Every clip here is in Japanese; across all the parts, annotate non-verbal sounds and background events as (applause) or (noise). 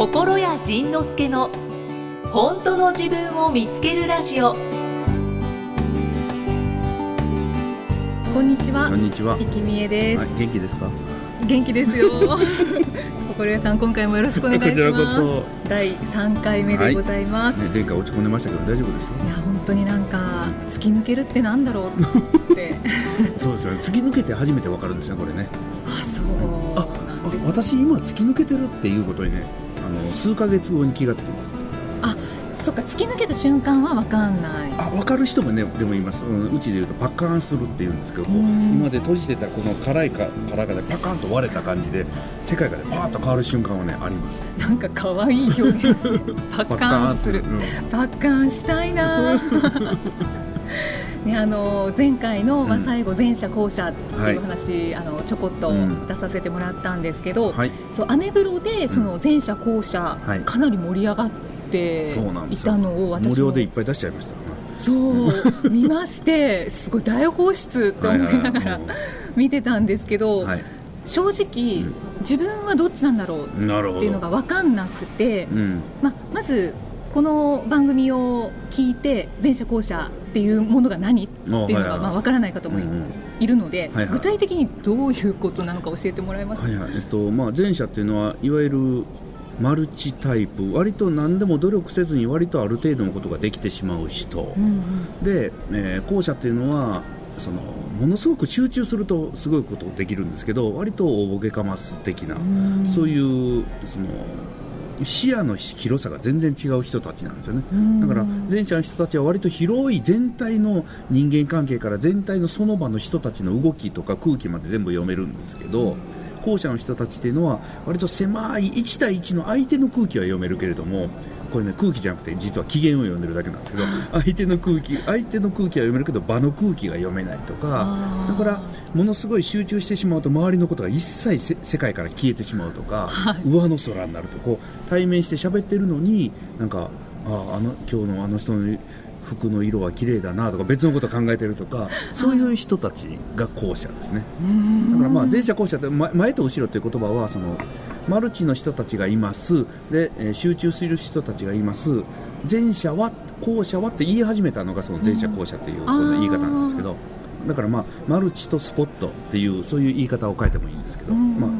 心谷仁之助の本当の自分を見つけるラジオ。こんにちは。こんにちは。生きみえです、はい、元気ですか？元気ですよ。(laughs) 心屋さん今回もよろしくお願いします。こちらこそ。第三回目でございます、ね、前回落ち込んでましたけど、大丈夫ですよ。い、や本当になんか突き抜けるってなんだろうって。(laughs) そうですよね。突き抜けて初めてわかるんですよ、これね。あそうあなんです。私今突き抜けてるっていうことにね、あの数ヶ月後に気がつきます。そっか突き抜けた瞬間はわかんない。あ、わかる人もね、でもいます。うん、うちで言うとパッカーンするって言うんですけど、こううん。今まで閉じてたこの辛いか殻がね、パカーンと割れた感じで、世界がね、パーッと変わる瞬間はね、あります。なんか可愛い表現ですね。(laughs) パッカーンする。うん。パッカーンしたいな (laughs) ね、あの前回の、まあ、うん最後前者後者っていう話、あのちょこっとうん出させてもらったんですけど、はい。そうアメブロでその前者後者、はいかなり盛り上がっていたのを私も無料でいっぱい出しちゃいました。そう (laughs) 見ましてすごい大放出って思いながらはい見てたんですけど、はい。正直、うん自分はどっちなんだろう。っていうのが分かんなくて、うん。ままずこの番組を聞いて前者後者っていうものが何？っていうのがまあ分からない方もい,、るので、具体的にどういうことなのか教えてもらえます？か、はいはい。えっとまあ、前者っていうのはいわゆるマルチタイプ。割と何でも努力せずに割とある程度のことができてしまう人、うんうん。で、えー後者っていうのはそのものすごく集中するとすごいことできるんですけど割と大ボケかます的な、うん。そういうその視野の広さが全然違う人たちなんですよね。うんだから前者の人たちは割と広い全体の人間関係から全体のその場の人たちの動きとか空気まで全部読めるんですけど、後者の人たちっていうのは割と狭い1対1の相手の空気は読めるけれどもこれね空気じゃなくて実は機嫌を読んでるだけなんですけど相手の空気相手の空気は読めるけど場の空気が読めないとかだからものすごい集中してしまうと周りのことが一切せ世界から消えてしまうとか、上の空になるとこう対面して喋ってるのになんかああの今日のあの人の服の色は綺麗だなとか別のこと考えてるとかそういう人たちが後者ですね。だからまあ前者後者って前前と後ろという言葉はそのマルチの人たちがいます。で、えー集中する人たちがいます。前者は後者はって言い始めたのがその前者後者っていうこの言い方なんですけど。だからまあマルチとスポットっていうそういう言い方を変えてもいいんですけど、うん。まあ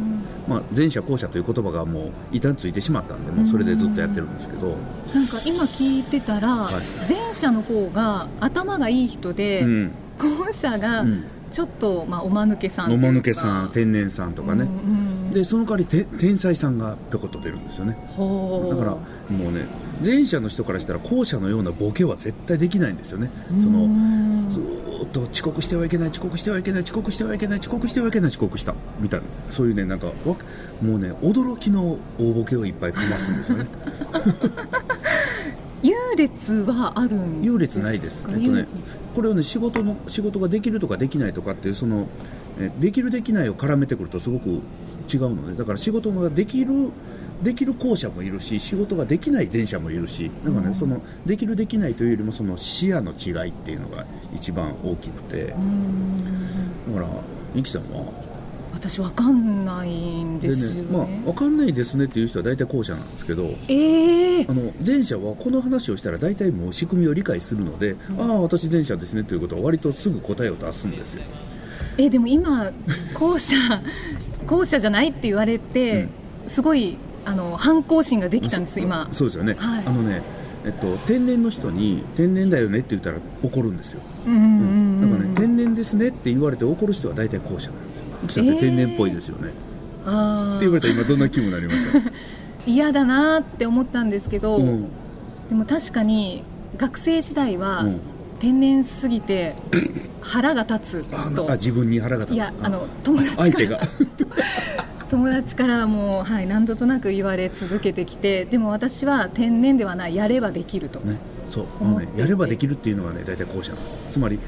まあ、前者後者という言葉がもう板についてしまったんでもうそれでずっとやってるんですけど、なんか今聞いてたら、はい。前者の方が頭がいい人で、うん。後者がうん。ちょっと、まあ、おまぬけさんおまぬけさん天然さんとかね、うんうんでその代わりて天才さんがぴょこっと出るんですよね。だからもうね前者の人からしたら後者のようなボケは絶対できないんですよね。そのうんずーっと遅刻してはいけない遅刻してはいけない遅刻してはいけない遅刻してはいけない遅刻したみたいな。そういうねなんかわもうね驚きの大ボケをいっぱいかますんですよね。(laughs) 優劣はあるんですか？優劣ないです。えっとねこれをね仕事の仕事ができるとかできないとかっていうそのえできるできないを絡めてくるとすごく違うのでだから仕事ができるできる後者もいるし仕事ができない前者もいるし。だからね、うん。そのできるできないというよりもその視野の違いっていうのが一番大きくて。だうん。からミキさんは？私わかんないんですよね。まあ、分かんないですねっていう人は大体後者なんですけどええあの前者はこの話をしたら大体もう仕組みを理解するので、ああ私前者ですねということは割とすぐ答えを出すんですよ。えでも今後者後者じゃないって言われて、すごいあの反抗心ができたんです今そうですよね、はいあのね、えっと、天然の人に天然だよねって言ったら怒るんですよ、うんうんうんだからね天然ですねって言われて怒る人は大体後者なんですよミキさんって天然っぽいですよね、あって言われたら今どんな気分になります、嫌だなって思ったんですけど、うんでも確かに学生時代は、天然すぎて腹が立つとああ自分に腹が立つ。いやあ。の友達から。相手が。(laughs) 友達からも、はい、何度となく言われ続けてきてでも私は天然ではないやればできると、ね、そう。ねやればできるっていうのがね大体後者なんですつまり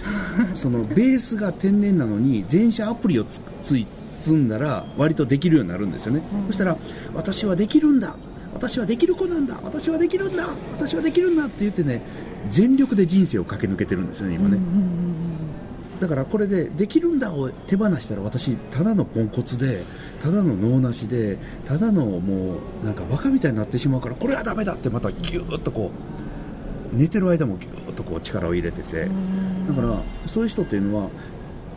そのベースが天然なのに全社アプリをつつい積んだら割とできるようになるんですよね、うん。そしたら私はできるんだ。私はできる子なんだ。私はできるんだ。私はできるんだって言ってね全力で人生を駆け抜けてるんですよね今ね、だからこれでできるんだを手放したら私ただのポンコツでただの脳なしでただのもうなんかバカみたいになってしまうからこれはダメだってまたギューッとこう寝てる間もギューッとこう力を入れてて。だからそういう人っていうのは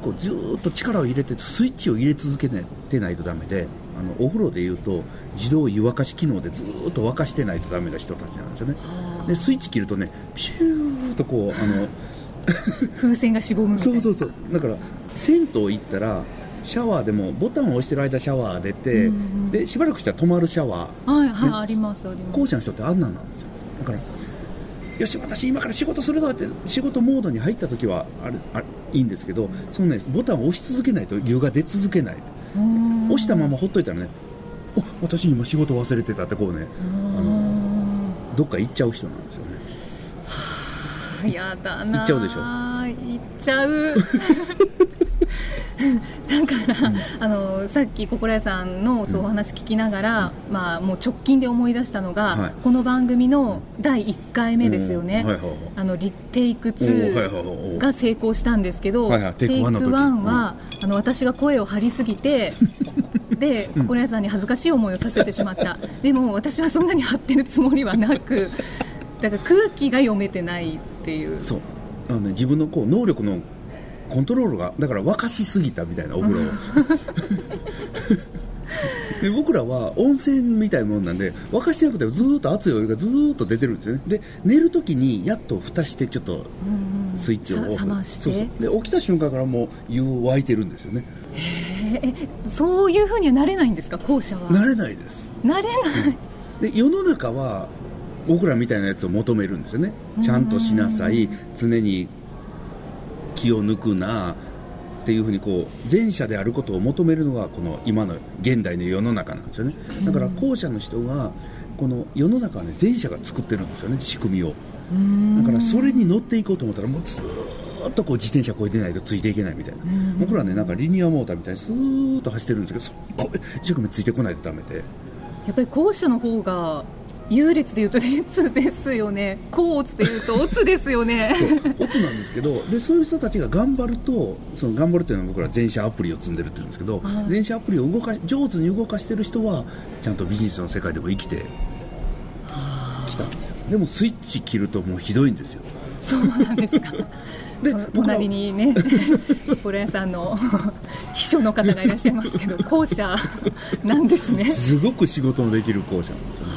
こうずーっと力を入れてスイッチを入れ続けてないとダメであのお風呂でいうと自動湯沸かし機能でずーっと沸かしてないとダメな人たちなんですよね。でスイッチ切るとねピューッとこうあの (laughs) 風船がしぼむそうそうそう。だから銭湯行ったらシャワーでもボタンを押してる間シャワー出て、うんうん。でしばらくしたら止まるシャワー。はいはい、ね。ありますあります。後者の人ってあんなんなんですよ。だからよし私今から仕事するぞって仕事モードに入った時はあれあれいいんですけどそのねボタンを押し続けないと湯が出続けないうん押したままほっといたらねお私今仕事忘れてたってこうねあのどっか行っちゃう人なんですよね。あやだな行っちゃうでしょ。行っちゃう。(laughs) だから、あのさっき心屋さんのそうお話聞きながら、まあ、もう直近で思い出したのが、はい。この番組の第1回目ですよね、うん。はいはいはい。あのリテイクおーはいはいはい2が成功したんですけど、はいはい。テイクワンの時。1は、あの私が声を張りすぎて (laughs) で心屋さんに恥ずかしい思いをさせてしまった。でも私はそんなに張ってるつもりはなくだから空気が読めてないっていう。そう。あの、ね、自分のこう能力のコントロールがだから沸かしすぎたみたいなお風呂を。(laughs) で僕らは温泉みたいなもんなんで沸かしてなくてもずーっと熱いお湯がずーっと出てるんですよね。で寝るときにやっと蓋してちょっとスイッチをオフさ冷まして。そうそう。で起きた瞬間からもう湯沸いてるんですよねええそういうふうにはなれないんですか？後者は。慣れないです。なれない。で世の中は僕らみたいなやつを求めるんですよね。ちゃんとしなさい。常に気を抜くな。っていうふうにこう前者であることを求めるのがこの今の現代の世の中なんですよね。だから後者の人がこの世の中はね前者が作ってるんですよね。仕組みを。だからそれに乗っていこうと思ったらもうずーっとこう自転車こいでないとついていけないみたいな。僕らはねなんかリニアモーターみたいにスーッと走ってるんですけどそこ一生懸命ついてこないとダメで。やっぱり後者の方が優劣でいうと列ですよね。甲乙でいうと乙ですよね。そうオツなんですけどでそういう人たちが頑張るとその頑張るっていうのは僕ら全社アプリを積んでるって言うんですけど、はい。全社アプリを動かし上手に動かしてる人はちゃんとビジネスの世界でも生きてきたんですよ。でもスイッチ切るともうひどいんですよそうなんですか。(laughs) で隣にね心屋 (laughs) さんの (laughs) 秘書の方がいらっしゃいますけど後者なんですね。すごく仕事のできる校舎なんですよね。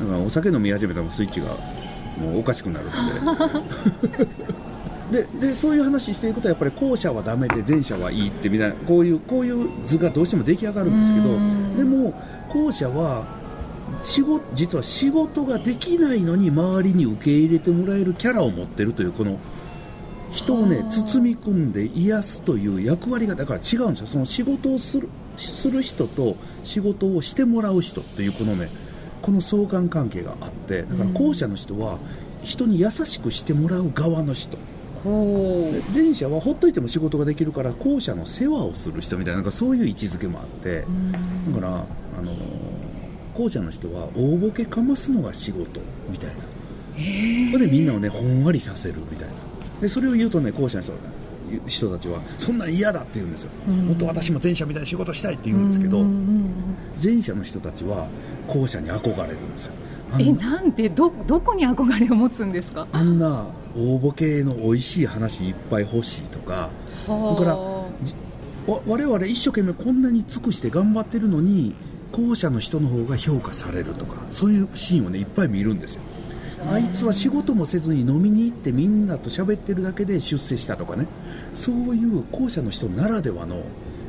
だからお酒飲み始めたらスイッチがもうおかしくなるんで。ででそういう話していくとやっぱり後者はダメで前者はいいってみたいなこういうこういう図がどうしても出来上がるんですけどうん。でも後者は仕事実は仕事ができないのに周りに受け入れてもらえるキャラを持ってるというこの人をねはあ包み込んで癒すという役割がだから違うんですよ。その仕事をするする人と仕事をしてもらう人っていうこのねこの相関関係があってだから後者の人は人に優しくしてもらう側の人。前者はほっといても仕事ができるから後者の世話をする人みたいななんかそういう位置づけもあってだから、あのー後者の人は大ボケかますのが仕事みたいな。それでみんなをねほんわりさせるみたいな。でそれを言うとね後者の人人たちはそんなん嫌だって言うんですよ。もっと私も前者みたいな仕事したいって言うんですけど前者の人たちは後者に憧れるんですよ。えななんでどどこに憧れを持つんですか？あんな大ボケの美味しい話いっぱい欲しいとかだから我々一生懸命こんなに尽くして頑張ってるのに後者の人の方が評価されるとかそういうシーンをねいっぱい見るんですよ。あいつは仕事もせずに飲みに行ってみんなと喋ってるだけで出世したとかね。そういう後者の人ならではの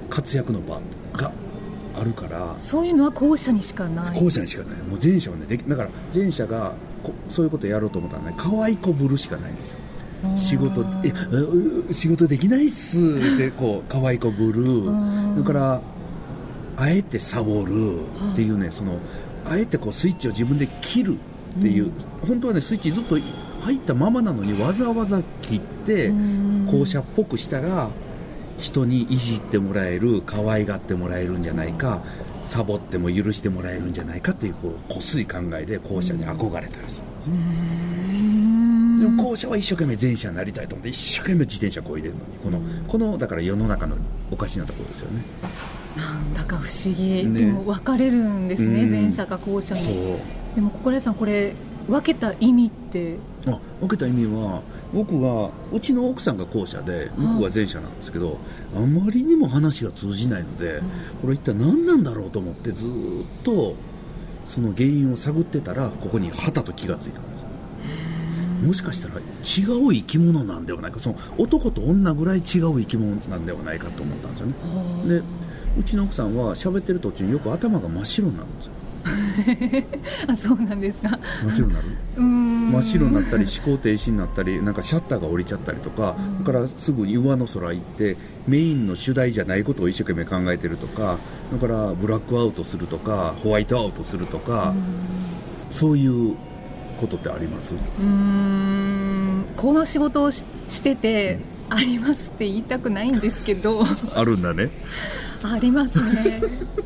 活躍の場があるからそういうのは後者にしかない。後者にしかない。もう前者はねできだから前者がこそういうことやろうと思ったらね可愛いこぶるしかないんですよ。仕事え仕事できないっすってこう可愛いこぶる。だからあえてサボるっていうねそのあえてこうスイッチを自分で切るっていう、本当はねスイッチずっと入ったままなのにわざわざ切って校舎っぽくしたら人にいじってもらえる可愛がってもらえるんじゃないかサボっても許してもらえるんじゃないかっていうこうこすい考えで校舎に憧れたらしいんです。よでも後者は一生懸命前者になりたいと思って一生懸命自転車こいでるのに。このこのだから世の中のおかしなところですよねなんだか不思議、ね。でも分かれるんですね、うん。前者か後者にでも心屋さんこれ分けた意味って？あ分けた意味は僕がうちの奥さんが後者で向こうは前者なんですけど、あまりにも話が通じないので、これ一体何なんだろうと思ってずーっとその原因を探ってたらここにはたと気がついたんですよ。もしかしたら違う生き物なんではないか。その男と女ぐらい違う生き物なんではないかと思ったんですよね。でうちの奥さんは喋ってる途中によく頭が真っ白になるんですよ。(laughs) あそうなんですか。真っ白になる。うーん。真っ白になったり思考停止になったりなんかシャッターが降りちゃったりとか、だからすぐに上の空行ってメインの主題じゃないことを一生懸命考えてるとかだからブラックアウトするとかホワイトアウトするとか、そういうことってあります？うーん。この仕事をししてて、ありますって言いたくないんですけど。(laughs) あるんだねありますね。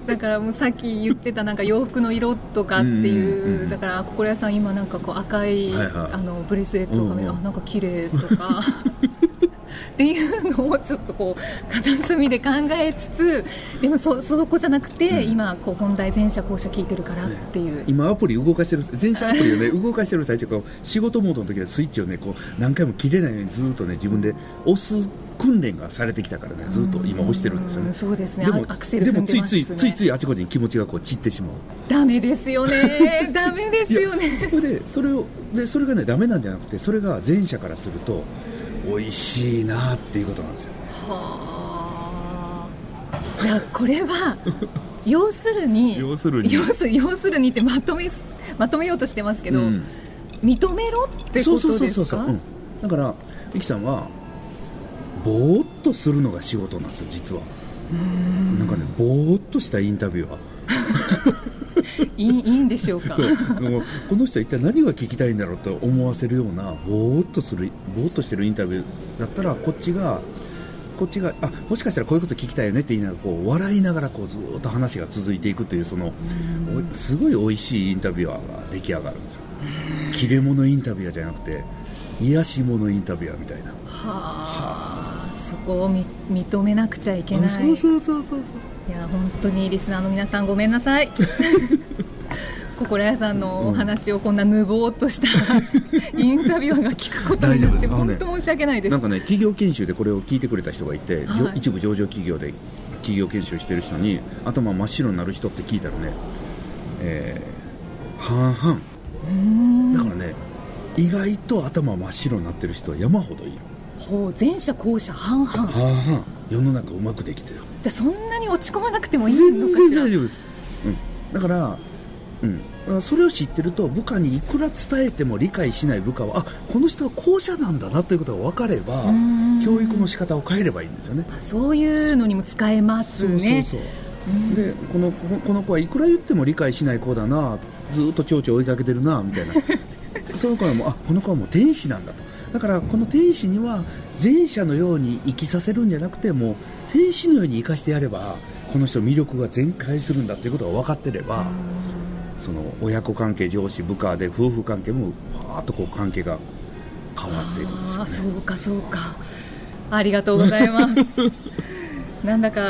だからもうさっき言ってたなんか洋服の色とかっていう,、うんだから心屋さん今なんかこう赤い、はいはい。あのブレスレットが、ねうんうん。あなんか綺麗とか。っていうのをちょっとこう片隅で考えつつでもそそこじゃなくて、うん。今こう本題前者後者聞いてるからっていう、今アプリ動かしてる全社アプリをね動かしてる最中こう仕事モードの時はスイッチをねこう何回も切れないようにずっとね自分で押す訓練がされてきたからねずっと今押してるんですよね。うんそうですね。でもアクセルでもついついついついあちこちに気持ちがこう散ってしまう。ダメですよね。(laughs) ダメですよね。それでそれをでそれがねダメなんじゃなくてそれが前者からすると美味しいなっていうことなんですよ。はあ。じゃあこれは要するに要するに。要す要するにってまとめまとめようとしてますけど、うん。認めろってそうことですか？そうそうそうそう、う。ん、だからゆきさんはぼーっとするのが仕事なんですよ実は。なんかねぼーっとしたインタビュアーいいいいんでしょうか？そう。この人は一体何が聞きたいんだろうと思わせるようなぼーっとするぼーっとしてるインタビューだったらこっちがこっちがあもしかしたらこういうこと聞きたいよねって言いながらこう笑いながらこうずーっと話が続いていくというそのおすごい美味しいインタビュアーが出来上がるんですよ。切れ者インタビュアーじゃなくて癒し者インタビュアーみたいな。はあそこをみ認めなくちゃいけない。あそうそうそうそうそう。いや本当にリスナーの皆さんごめんなさい。(laughs) 心屋さんのお話をこんな無謀としたインタビュアーが聞くことになって本当申し訳ないです。なんかね企業研修でこれを聞いてくれた人がいて、はい。一部上場企業で企業研修してる人に頭真っ白になる人って聞いたらね、えー半々。だからね意外と頭真っ白になってる人は山ほどいるほう前者後者半々。半々。世の中うまくできてる。じゃあそんなに落ち込まなくてもいいのかしら？大丈夫です、うん、だからうん、だからそれを知ってると部下にいくら伝えても理解しない部下はあこの人は後者なんだなということが分かればん。教育の仕方を変えればいいんですよね。あそういうのにも使えますね。そうそうでこのこのこの子はいくら言っても理解しない子だなずーっと蝶々追いかけてるなみたいな。(laughs) その子はもうあこの子はもう天使なんだとだからこの天使には前者のように生きさせるんじゃなくてもう天使のように生かしてやればこの人魅力が全開するんだということが分かってればその親子関係上司部下で夫婦関係もパーッとこう関係が変わっていくんですよあねーそうかそうか。ありがとうございます。(laughs) なんだか、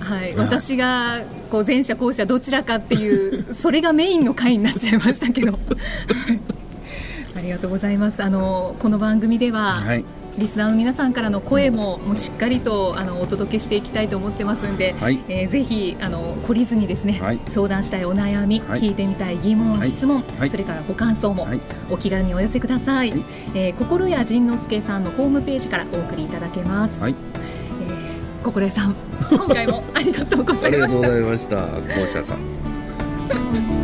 はい、私がこう前者後者どちらかっていうそれがメインの回になっちゃいましたけど。あ (laughs) りがとうございます。あのこの番組では、はい。リスナーの皆さんからの声ももうしっかりとあのお届けしていきたいと思ってますんで、はい。えーぜひあの懲りずにですね、はい。相談したいお悩み、はい。聞いてみたい疑問、はい。質問、はい。それからご感想もはい。お気軽にお寄せください、はい。えー心谷仁之助さんのホームページからお送りいただけます、はい。えー心谷さん今回もありがとうござ (laughs) ありがとうごいましたざいました。後者さん